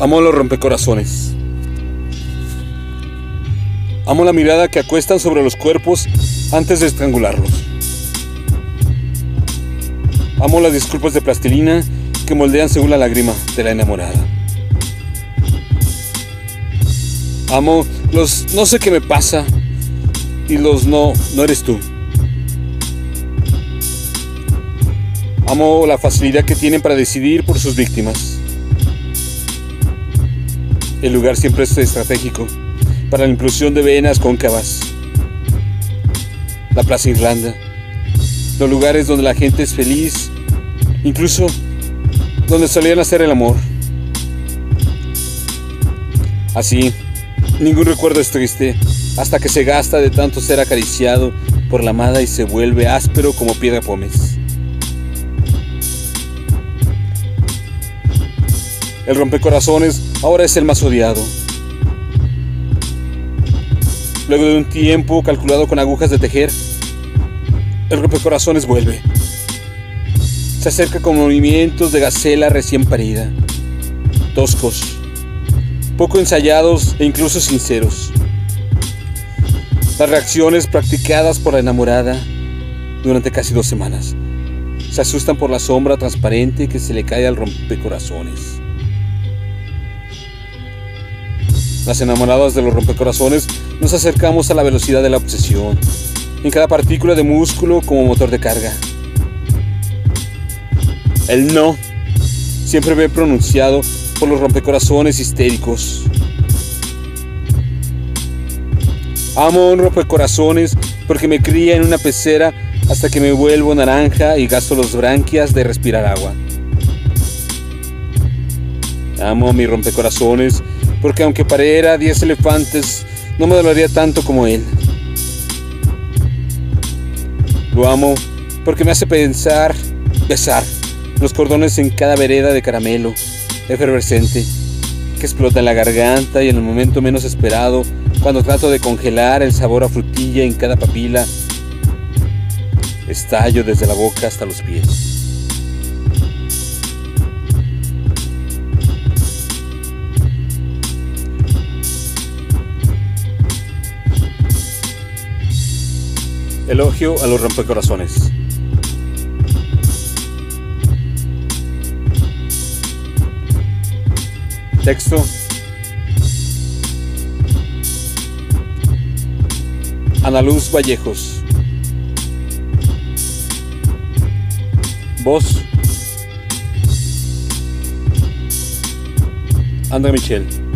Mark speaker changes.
Speaker 1: Amo los rompecorazones. Amo la mirada que acuestan sobre los cuerpos antes de estrangularlos. Amo las disculpas de plastilina que moldean según la lágrima de la enamorada. Amo los no sé qué me pasa y los no, no eres tú. Amo la facilidad que tienen para decidir por sus víctimas. El lugar siempre es estratégico para la inclusión de venas cóncavas. La Plaza Irlanda. Los lugares donde la gente es feliz, incluso donde solían hacer el amor. Así, ningún recuerdo es triste hasta que se gasta de tanto ser acariciado por la amada y se vuelve áspero como piedra pómez. El rompecorazones ahora es el más odiado. Luego de un tiempo calculado con agujas de tejer, el rompecorazones vuelve. Se acerca con movimientos de gacela recién parida, toscos, poco ensayados e incluso sinceros. Las reacciones practicadas por la enamorada durante casi dos semanas se asustan por la sombra transparente que se le cae al rompecorazones. Las enamoradas de los rompecorazones nos acercamos a la velocidad de la obsesión, en cada partícula de músculo como motor de carga. El no siempre ve pronunciado por los rompecorazones histéricos. Amo un rompecorazones porque me cría en una pecera hasta que me vuelvo naranja y gasto los branquias de respirar agua. Amo a mi rompecorazones porque aunque pareciera 10 elefantes, no me dolería tanto como él. Lo amo porque me hace pensar, besar los cordones en cada vereda de caramelo efervescente que explota en la garganta y en el momento menos esperado, cuando trato de congelar el sabor a frutilla en cada papila, estallo desde la boca hasta los pies. Elogio a los rompecorazones. Texto. Ana Luz Vallejos. Voz. André Michel.